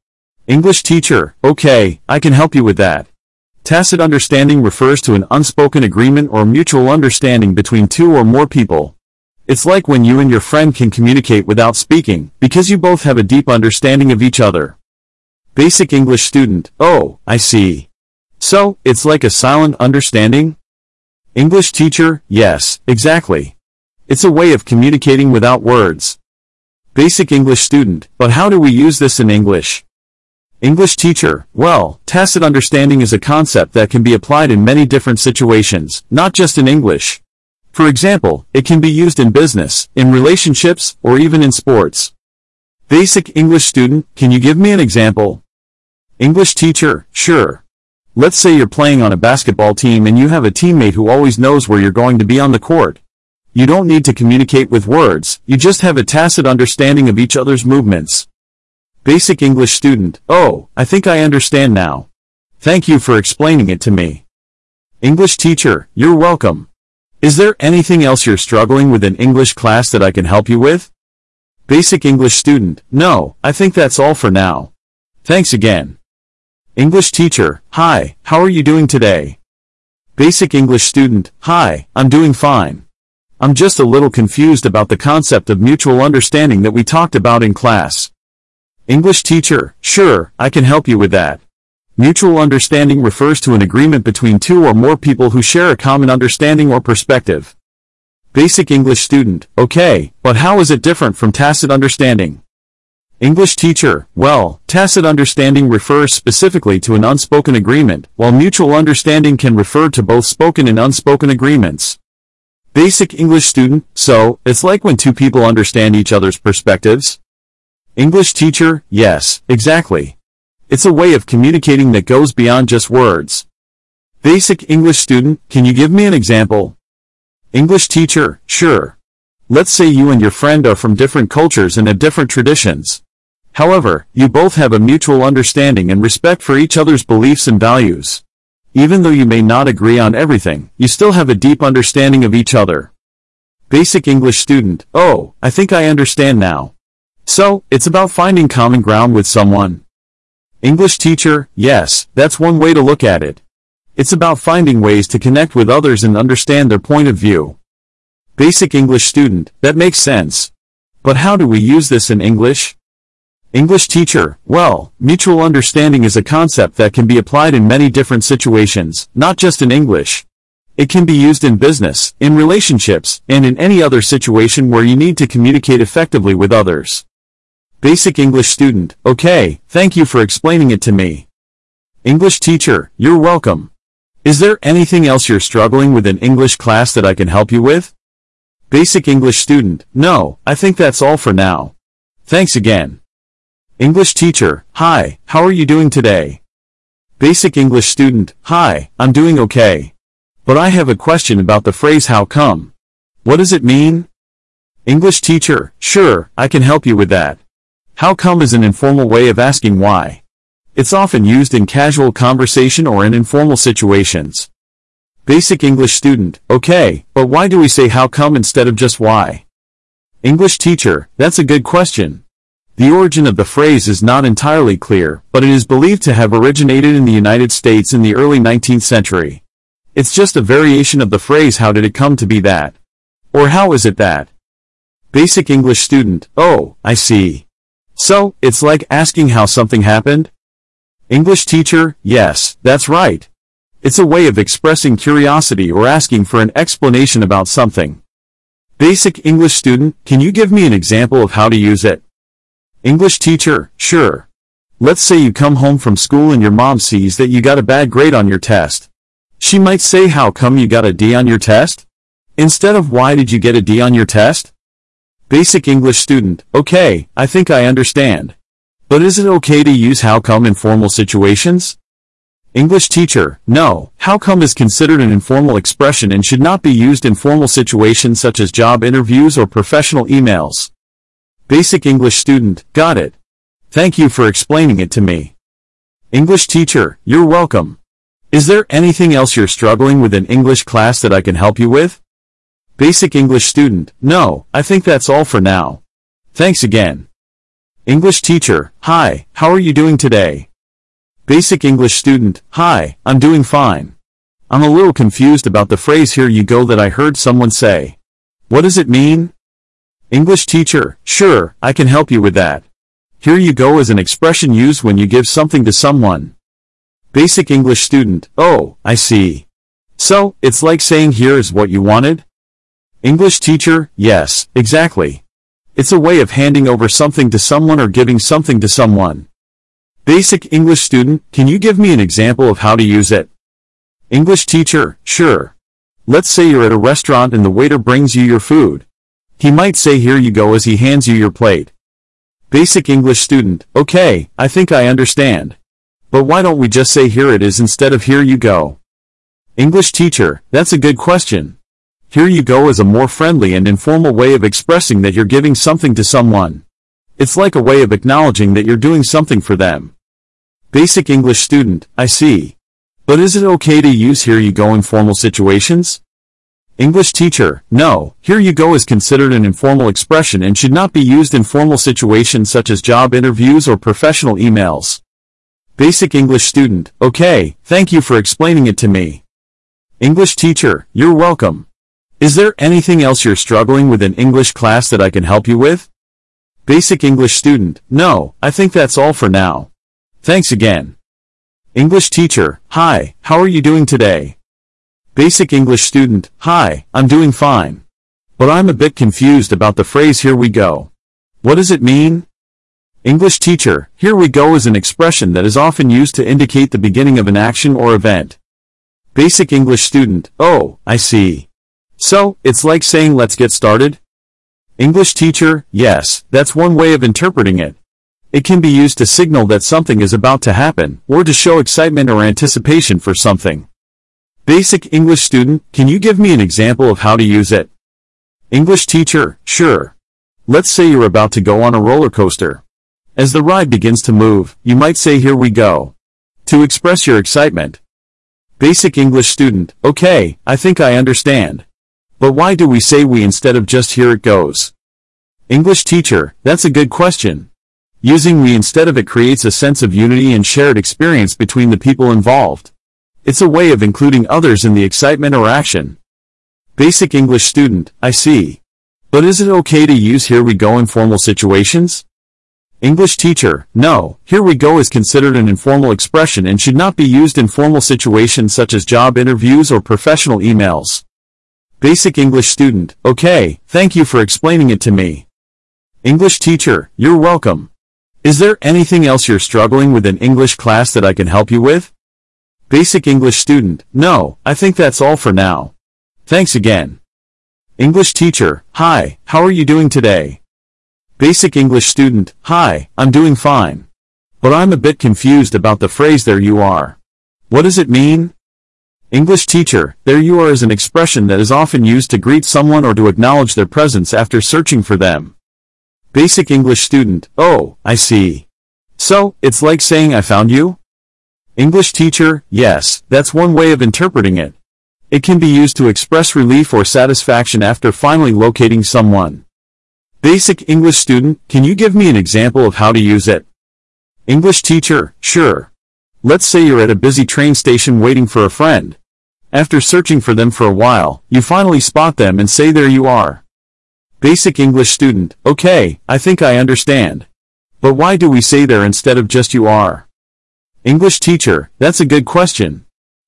English teacher, okay, I can help you with that. Tacit understanding refers to an unspoken agreement or mutual understanding between two or more people. It's like when you and your friend can communicate without speaking, because you both have a deep understanding of each other. Basic English student, oh, I see. So, it's like a silent understanding? English teacher, yes, exactly. It's a way of communicating without words. Basic English student, but how do we use this in English? English teacher, well, tacit understanding is a concept that can be applied in many different situations, not just in English. For example, it can be used in business, in relationships, or even in sports. Basic English student, can you give me an example? English teacher, sure. Let's say you're playing on a basketball team and you have a teammate who always knows where you're going to be on the court. You don't need to communicate with words, you just have a tacit understanding of each other's movements. Basic English student, oh, I think I understand now. Thank you for explaining it to me. English teacher, you're welcome. Is there anything else you're struggling with in English class that I can help you with? Basic English student, no, I think that's all for now. Thanks again. English teacher, hi, how are you doing today? Basic English student, hi, I'm doing fine. I'm just a little confused about the concept of mutual understanding that we talked about in class. English teacher, sure, I can help you with that. Mutual understanding refers to an agreement between two or more people who share a common understanding or perspective. Basic English student, okay, but how is it different from tacit understanding? English teacher, well, tacit understanding refers specifically to an unspoken agreement, while mutual understanding can refer to both spoken and unspoken agreements. Basic English student, so, it's like when two people understand each other's perspectives? English teacher, yes, exactly. It's a way of communicating that goes beyond just words. Basic English student, can you give me an example? English teacher, sure. Let's say you and your friend are from different cultures and have different traditions. However, you both have a mutual understanding and respect for each other's beliefs and values. Even though you may not agree on everything, you still have a deep understanding of each other. Basic English student, oh, I think I understand now. So, it's about finding common ground with someone. English teacher, yes, that's one way to look at it. It's about finding ways to connect with others and understand their point of view. Basic English student, that makes sense. But how do we use this in English? English teacher, well, mutual understanding is a concept that can be applied in many different situations, not just in English. It can be used in business, in relationships, and in any other situation where you need to communicate effectively with others. Basic English student, okay, thank you for explaining it to me. English teacher, you're welcome. Is there anything else you're struggling with in English class that I can help you with? Basic English student, no, I think that's all for now. Thanks again. English teacher, hi, how are you doing today? Basic English student, hi, I'm doing okay. But I have a question about the phrase how come. What does it mean? English teacher, sure, I can help you with that. How come is an informal way of asking why. It's often used in casual conversation or in informal situations. Basic English student, okay, but why do we say how come instead of just why? English teacher, that's a good question. The origin of the phrase is not entirely clear, but it is believed to have originated in the United States in the early 19th century. It's just a variation of the phrase how did it come to be that? Or how is it that? Basic English student, oh, I see. So, it's like asking how something happened? English teacher, yes, that's right. It's a way of expressing curiosity or asking for an explanation about something. Basic English student, can you give me an example of how to use it? English teacher, sure. Let's say you come home from school and your mom sees that you got a bad grade on your test. She might say how come you got a D on your test? Instead of why did you get a D on your test? Basic English student, okay, I think I understand. But is it okay to use how come in formal situations? English teacher, no, how come is considered an informal expression and should not be used in formal situations such as job interviews or professional emails. Basic English student, got it. Thank you for explaining it to me. English teacher, you're welcome. Is there anything else you're struggling with in English class that I can help you with? Basic English student, no, I think that's all for now. Thanks again. English teacher, hi, how are you doing today? Basic English student, hi, I'm doing fine. I'm a little confused about the phrase here you go that I heard someone say. What does it mean? English teacher, sure, I can help you with that. Here you go is an expression used when you give something to someone. Basic English student, oh, I see. So, it's like saying here is what you wanted? English teacher, yes, exactly. It's a way of handing over something to someone or giving something to someone. Basic English student, can you give me an example of how to use it? English teacher, sure. Let's say you're at a restaurant and the waiter brings you your food. He might say here you go as he hands you your plate. Basic English student, okay, I think I understand. But why don't we just say here it is instead of here you go? English teacher, that's a good question. Here you go is a more friendly and informal way of expressing that you're giving something to someone. It's like a way of acknowledging that you're doing something for them. Basic English student, I see. But is it okay to use here you go in formal situations? English teacher, no, here you go is considered an informal expression and should not be used in formal situations such as job interviews or professional emails. Basic English student, okay, thank you for explaining it to me. English teacher, you're welcome. Is there anything else you're struggling with in English class that I can help you with? Basic English student, no, I think that's all for now. Thanks again. English teacher, hi, how are you doing today? Basic English student, hi, I'm doing fine. But I'm a bit confused about the phrase here we go. What does it mean? English teacher, here we go is an expression that is often used to indicate the beginning of an action or event. Basic English student, oh, I see. So, it's like saying let's get started? English teacher, yes, that's one way of interpreting it. It can be used to signal that something is about to happen, or to show excitement or anticipation for something. Basic English student, can you give me an example of how to use it? English teacher, sure. Let's say you're about to go on a roller coaster. As the ride begins to move, you might say here we go. To express your excitement. Basic English student, okay, I think I understand. But why do we say we instead of just here it goes? English teacher, that's a good question. Using we instead of it creates a sense of unity and shared experience between the people involved. It's a way of including others in the excitement or action. Basic English student, I see. But is it okay to use here we go in formal situations? English teacher, no, here we go is considered an informal expression and should not be used in formal situations such as job interviews or professional emails. Basic English student, okay, thank you for explaining it to me. English teacher, you're welcome. Is there anything else you're struggling with in English class that I can help you with? Basic English student, no, I think that's all for now. Thanks again. English teacher, hi, how are you doing today? Basic English student, hi, I'm doing fine. But I'm a bit confused about the phrase there you are. What does it mean? English teacher, there you are is an expression that is often used to greet someone or to acknowledge their presence after searching for them. Basic English student, oh, I see. So, it's like saying I found you? English teacher, yes, that's one way of interpreting it. It can be used to express relief or satisfaction after finally locating someone. Basic English student, can you give me an example of how to use it? English teacher, sure. Let's say you're at a busy train station waiting for a friend. After searching for them for a while, you finally spot them and say there you are. Basic English student, okay, I think I understand. But why do we say there instead of just you are? English teacher, that's a good question.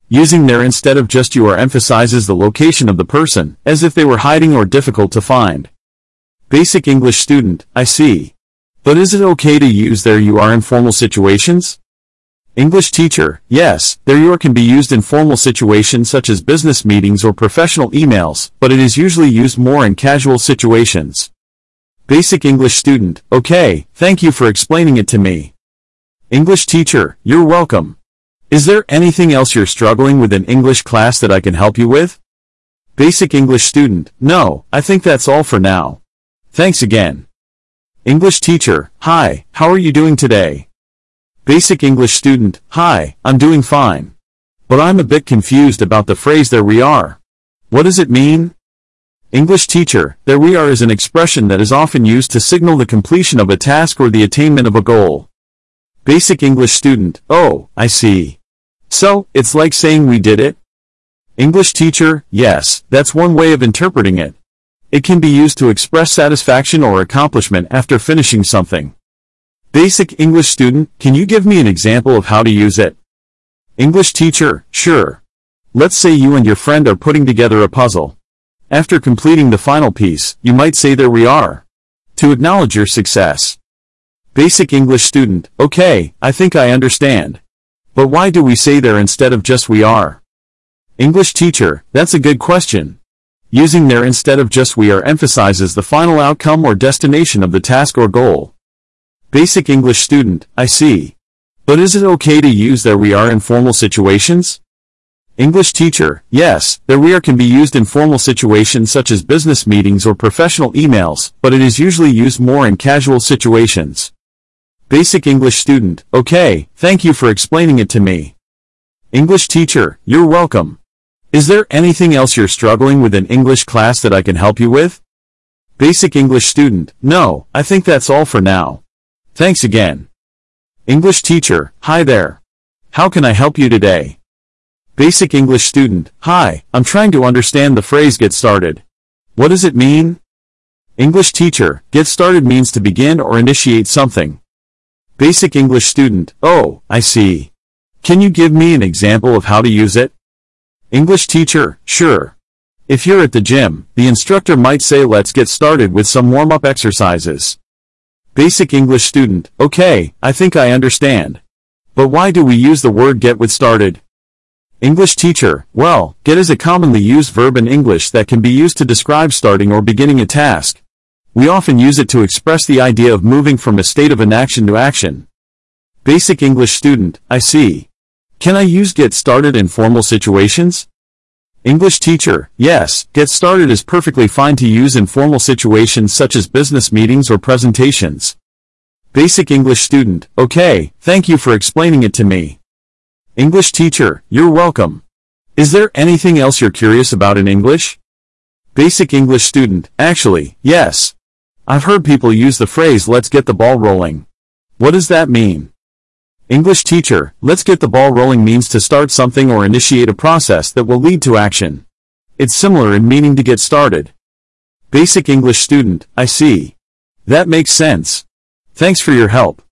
Using there instead of just you are emphasizes the location of the person, as if they were hiding or difficult to find. Basic English student, I see. But is it okay to use there you are in formal situations? English teacher, yes, there you are can be used in formal situations such as business meetings or professional emails, but it is usually used more in casual situations. Basic English student, okay, thank you for explaining it to me. English teacher, you're welcome. Is there anything else you're struggling with in English class that I can help you with? Basic English student, no, I think that's all for now. Thanks again. English teacher, hi, how are you doing today? Basic English student, hi, I'm doing fine. But I'm a bit confused about the phrase there we are. What does it mean? English teacher, there we are is an expression that is often used to signal the completion of a task or the attainment of a goal. Basic English student, oh, I see. So, it's like saying we did it? English teacher, yes, that's one way of interpreting it. It can be used to express satisfaction or accomplishment after finishing something. Basic English student, can you give me an example of how to use it? English teacher, sure. Let's say you and your friend are putting together a puzzle. After completing the final piece, you might say there we are. To acknowledge your success. Basic English student, okay, I think I understand. But why do we say there instead of just we are? English teacher, that's a good question. Using there instead of just we are emphasizes the final outcome or destination of the task or goal. Basic English student, I see. But is it okay to use there we are in formal situations? English teacher, yes, there we are can be used in formal situations such as business meetings or professional emails, but it is usually used more in casual situations. Basic English student, okay, thank you for explaining it to me. English teacher, you're welcome. Is there anything else you're struggling with in English class that I can help you with? Basic English student, no, I think that's all for now. Thanks again. English teacher, hi there. How can I help you today? Basic English student, hi, I'm trying to understand the phrase get started. What does it mean? English teacher, get started means to begin or initiate something. Basic English student, oh, I see. Can you give me an example of how to use it? English teacher, sure. If you're at the gym, the instructor might say let's get started with some warm-up exercises. Basic English student, okay, I think I understand. But why do we use the word get with started? English teacher, well, get is a commonly used verb in English that can be used to describe starting or beginning a task. We often use it to express the idea of moving from a state of inaction to action. Basic English student, I see. Can I use get started in formal situations? English teacher, yes, get started is perfectly fine to use in formal situations such as business meetings or presentations. Basic English student, okay, thank you for explaining it to me. English teacher, you're welcome. Is there anything else you're curious about in English? Basic English student, actually, yes. I've heard people use the phrase let's get the ball rolling. What does that mean? English teacher, let's get the ball rolling means to start something or initiate a process that will lead to action. It's similar in meaning to get started. Basic English student, I see. That makes sense. Thanks for your help.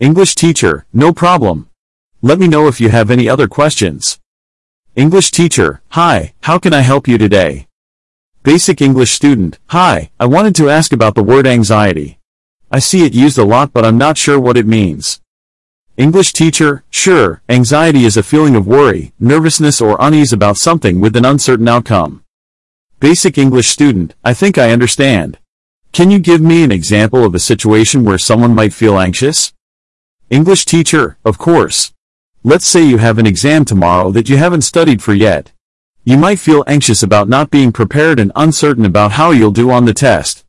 English teacher, no problem. Let me know if you have any other questions. English teacher, hi, how can I help you today? Basic English student, hi, I wanted to ask about the word anxiety. I see it used a lot but I'm not sure what it means. English teacher, sure, anxiety is a feeling of worry, nervousness or unease about something with an uncertain outcome. Basic English student, I think I understand. Can you give me an example of a situation where someone might feel anxious? English teacher, of course. Let's say you have an exam tomorrow that you haven't studied for yet. You might feel anxious about not being prepared and uncertain about how you'll do on the test.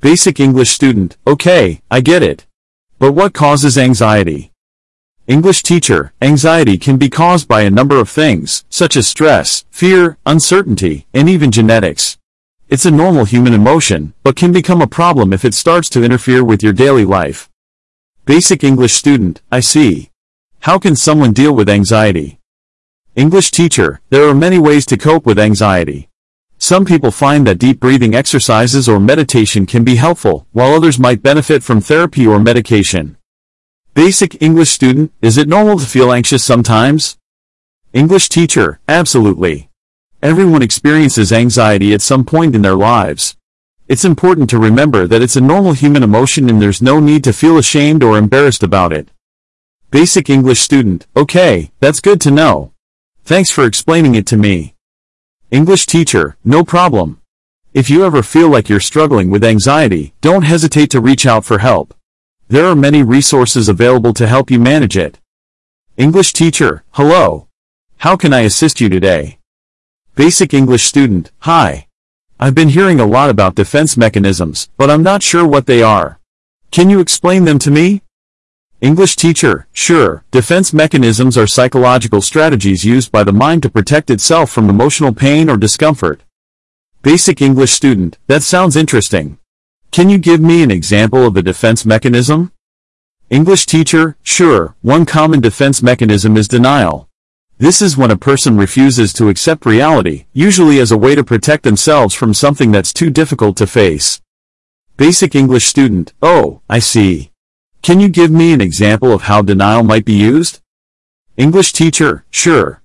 Basic English student, okay, I get it. But what causes anxiety? English teacher, anxiety can be caused by a number of things, such as stress, fear, uncertainty, and even genetics. It's a normal human emotion, but can become a problem if it starts to interfere with your daily life. Basic English student, I see. How can someone deal with anxiety? English teacher, there are many ways to cope with anxiety. Some people find that deep breathing exercises or meditation can be helpful, while others might benefit from therapy or medication. Basic English student, is it normal to feel anxious sometimes? English teacher, absolutely. Everyone experiences anxiety at some point in their lives. It's important to remember that it's a normal human emotion and there's no need to feel ashamed or embarrassed about it. Basic English student, okay, that's good to know. Thanks for explaining it to me. English teacher, no problem. If you ever feel like you're struggling with anxiety, don't hesitate to reach out for help. There are many resources available to help you manage it. English teacher, hello. How can I assist you today? Basic English student, hi. I've been hearing a lot about defense mechanisms, but I'm not sure what they are. Can you explain them to me? English teacher, sure, defense mechanisms are psychological strategies used by the mind to protect itself from emotional pain or discomfort. Basic English student, that sounds interesting. Can you give me an example of a defense mechanism? English teacher, sure, one common defense mechanism is denial. This is when a person refuses to accept reality, usually as a way to protect themselves from something that's too difficult to face. Basic English student, oh, I see. Can you give me an example of how denial might be used? English teacher, sure.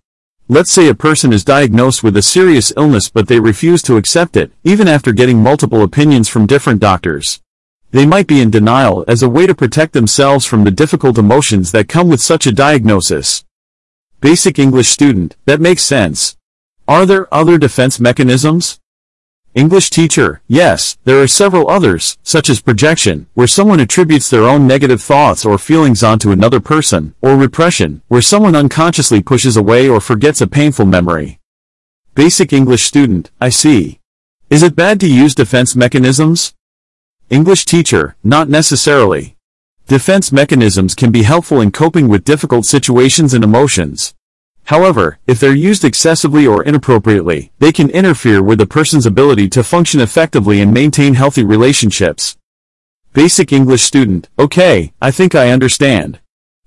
Let's say a person is diagnosed with a serious illness but they refuse to accept it, even after getting multiple opinions from different doctors. They might be in denial as a way to protect themselves from the difficult emotions that come with such a diagnosis. Basic English student, that makes sense. Are there other defense mechanisms? English teacher, yes, there are several others, such as projection, where someone attributes their own negative thoughts or feelings onto another person, or repression, where someone unconsciously pushes away or forgets a painful memory. Basic English student, I see. Is it bad to use defense mechanisms? English teacher, not necessarily. Defense mechanisms can be helpful in coping with difficult situations and emotions. However, if they're used excessively or inappropriately, they can interfere with a person's ability to function effectively and maintain healthy relationships. Basic English student, okay, I think I understand.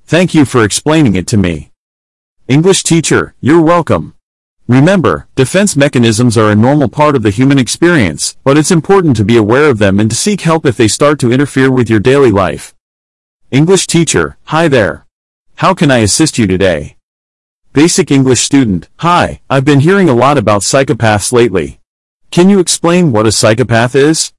Thank you for explaining it to me. English teacher, you're welcome. Remember, defense mechanisms are a normal part of the human experience, but it's important to be aware of them and to seek help if they start to interfere with your daily life. English teacher, hi there. How can I assist you today? Basic English student, hi, I've been hearing a lot about psychopaths lately. Can you explain what a psychopath is?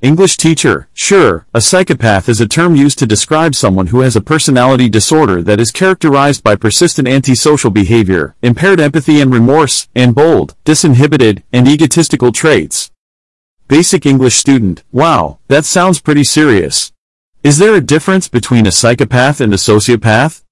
English teacher, sure, a psychopath is a term used to describe someone who has a personality disorder that is characterized by persistent antisocial behavior, impaired empathy and remorse, and bold, disinhibited, and egotistical traits. Basic English student, wow, that sounds pretty serious. Is there a difference between a psychopath and a sociopath?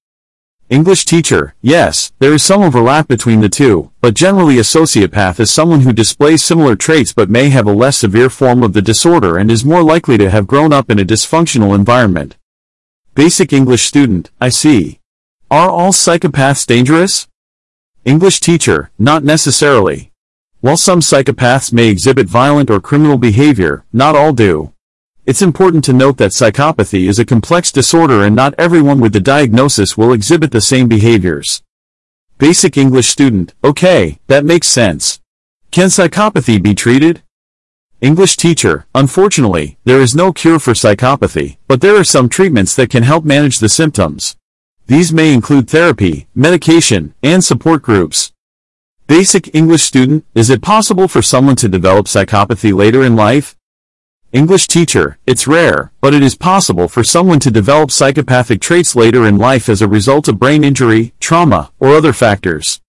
English teacher, yes, there is some overlap between the two, but generally a sociopath is someone who displays similar traits but may have a less severe form of the disorder and is more likely to have grown up in a dysfunctional environment. Basic English student, I see. Are all psychopaths dangerous? English teacher, not necessarily. While some psychopaths may exhibit violent or criminal behavior, not all do. It's important to note that psychopathy is a complex disorder and not everyone with the diagnosis will exhibit the same behaviors. Basic English student, okay, that makes sense. Can psychopathy be treated? English teacher, unfortunately, there is no cure for psychopathy, but there are some treatments that can help manage the symptoms. These may include therapy, medication, and support groups. Basic English student, is it possible for someone to develop psychopathy later in life? English teacher, it's rare, but it is possible for someone to develop psychopathic traits later in life as a result of brain injury, trauma, or other factors.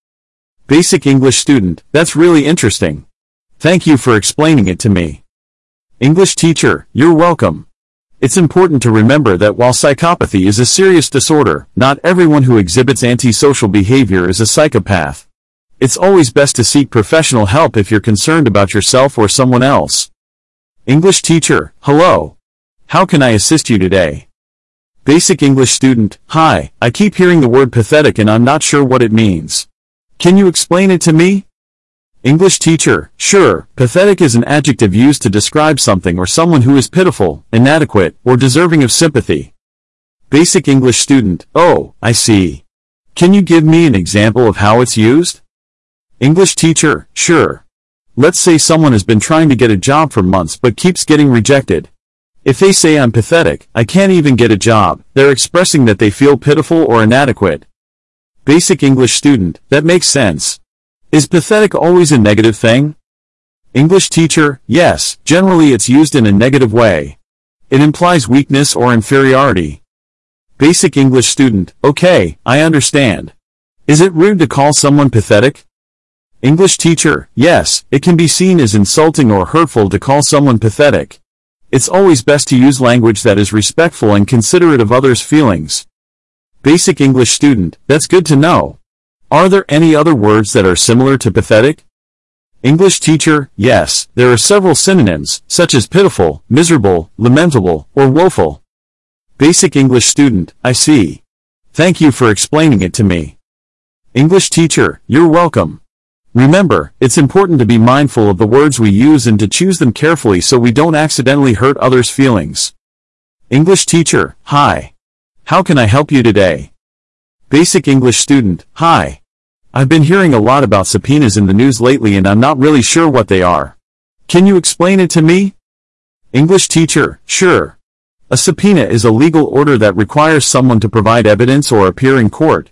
Basic English student, that's really interesting. Thank you for explaining it to me. English teacher, you're welcome. It's important to remember that while psychopathy is a serious disorder, not everyone who exhibits antisocial behavior is a psychopath. It's always best to seek professional help if you're concerned about yourself or someone else. English teacher, hello. How can I assist you today? Basic English student, hi, I keep hearing the word pathetic and I'm not sure what it means. Can you explain it to me? English teacher, sure, pathetic is an adjective used to describe something or someone who is pitiful, inadequate, or deserving of sympathy. Basic English student, oh, I see. Can you give me an example of how it's used? English teacher, sure. Let's say someone has been trying to get a job for months but keeps getting rejected. If they say I'm pathetic, I can't even get a job, they're expressing that they feel pitiful or inadequate. Basic English student, that makes sense. Is pathetic always a negative thing? English teacher, yes, generally it's used in a negative way. It implies weakness or inferiority. Basic English student, okay, I understand. Is it rude to call someone pathetic? English teacher, yes, it can be seen as insulting or hurtful to call someone pathetic. It's always best to use language that is respectful and considerate of others' feelings. Basic English student, that's good to know. Are there any other words that are similar to pathetic? English teacher, yes, there are several synonyms, such as pitiful, miserable, lamentable, or woeful. Basic English student, I see. Thank you for explaining it to me. English teacher, you're welcome. Remember, it's important to be mindful of the words we use and to choose them carefully so we don't accidentally hurt others' feelings. English teacher, hi. How can I help you today? Basic English student, hi. I've been hearing a lot about subpoenas in the news lately and I'm not really sure what they are. Can you explain it to me? English teacher, sure. A subpoena is a legal order that requires someone to provide evidence or appear in court.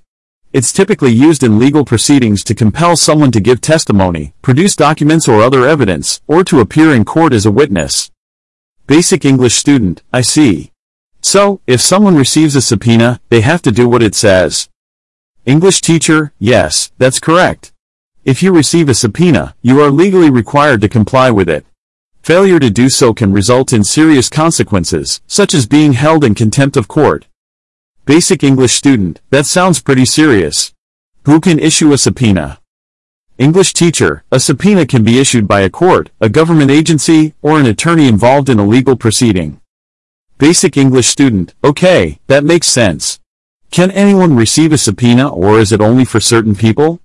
It's typically used in legal proceedings to compel someone to give testimony, produce documents or other evidence, or to appear in court as a witness. Basic English student, I see. So, if someone receives a subpoena, they have to do what it says. English teacher, yes, that's correct. If you receive a subpoena, you are legally required to comply with it. Failure to do so can result in serious consequences, such as being held in contempt of court. Basic English student, that sounds pretty serious. Who can issue a subpoena? English teacher, a subpoena can be issued by a court, a government agency, or an attorney involved in a legal proceeding. Basic English student, okay, that makes sense. Can anyone receive a subpoena or is it only for certain people?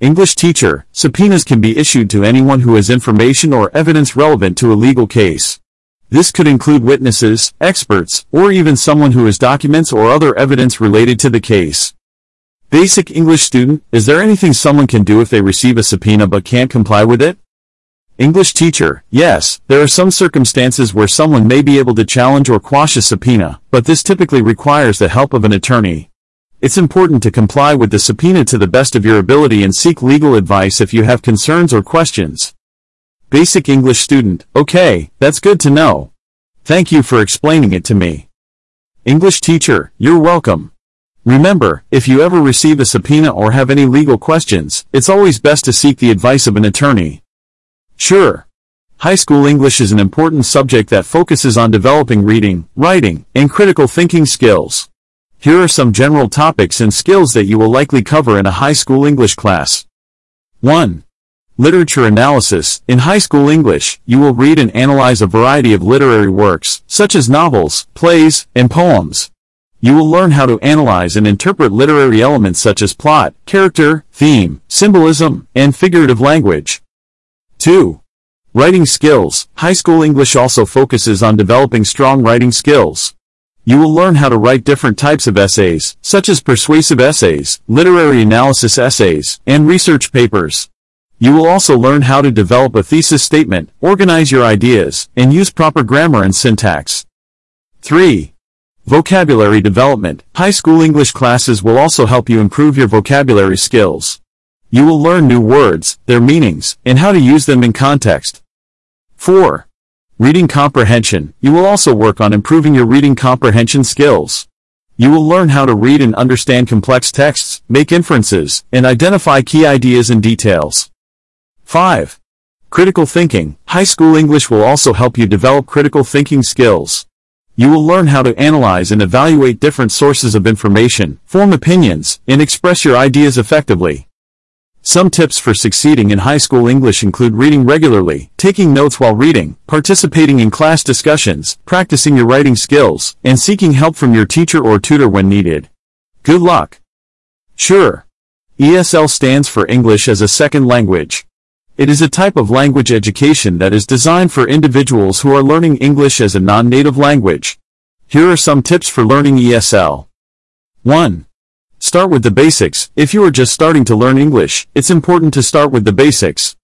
English teacher, subpoenas can be issued to anyone who has information or evidence relevant to a legal case. This could include witnesses, experts, or even someone who has documents or other evidence related to the case. Basic English student, is there anything someone can do if they receive a subpoena but can't comply with it? English teacher, yes, there are some circumstances where someone may be able to challenge or quash a subpoena, but this typically requires the help of an attorney. It's important to comply with the subpoena to the best of your ability and seek legal advice if you have concerns or questions. Basic English student, okay, that's good to know. Thank you for explaining it to me. English teacher, you're welcome. Remember, if you ever receive a subpoena or have any legal questions, it's always best to seek the advice of an attorney. Sure. High school English is an important subject that focuses on developing reading, writing, and critical thinking skills. Here are some general topics and skills that you will likely cover in a high school English class. 1. Literature analysis. In high school English, you will read and analyze a variety of literary works, such as novels, plays, and poems. You will learn how to analyze and interpret literary elements such as plot, character, theme, symbolism, and figurative language. 2. Writing skills. High school English also focuses on developing strong writing skills. You will learn how to write different types of essays, such as persuasive essays, literary analysis essays, and research papers. You will also learn how to develop a thesis statement, organize your ideas, and use proper grammar and syntax. 3. Vocabulary development. High school English classes will also help you improve your vocabulary skills. You will learn new words, their meanings, and how to use them in context. 4. Reading comprehension. You will also work on improving your reading comprehension skills. You will learn how to read and understand complex texts, make inferences, and identify key ideas and details. 5. Critical thinking. High school English will also help you develop critical thinking skills. You will learn how to analyze and evaluate different sources of information, form opinions, and express your ideas effectively. Some tips for succeeding in high school English include reading regularly, taking notes while reading, participating in class discussions, practicing your writing skills, and seeking help from your teacher or tutor when needed. Good luck! Sure. ESL stands for English as a Second Language. It is a type of language education that is designed for individuals who are learning English as a non-native language. Here are some tips for learning ESL. 1. Start with the basics. If you are just starting to learn English, it's important to start with the basics.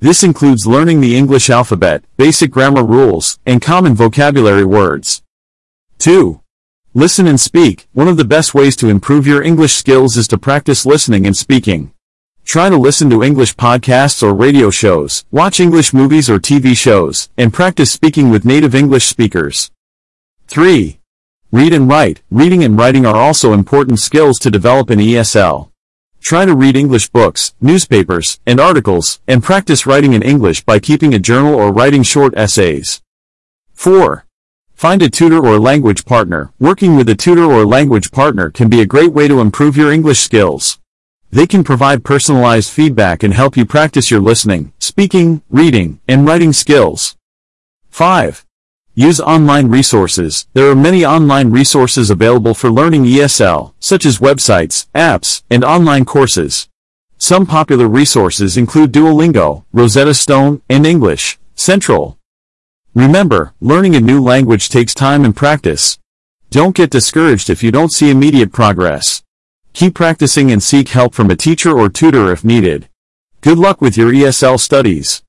This includes learning the English alphabet, basic grammar rules, and common vocabulary words. 2. Listen and speak. One of the best ways to improve your English skills is to practice listening and speaking. Try to listen to English podcasts or radio shows, watch English movies or TV shows, and practice speaking with native English speakers. 3. Read and write. Reading and writing are also important skills to develop in ESL. Try to read English books, newspapers, and articles, and practice writing in English by keeping a journal or writing short essays. 4. Find a tutor or language partner. Working with a tutor or language partner can be a great way to improve your English skills. They can provide personalized feedback and help you practice your listening, speaking, reading, and writing skills. 5. Use online resources. There are many online resources available for learning ESL, such as websites, apps, and online courses. Some popular resources include Duolingo, Rosetta Stone, and English Central. Remember, learning a new language takes time and practice. Don't get discouraged if you don't see immediate progress. Keep practicing and seek help from a teacher or tutor if needed. Good luck with your ESL studies.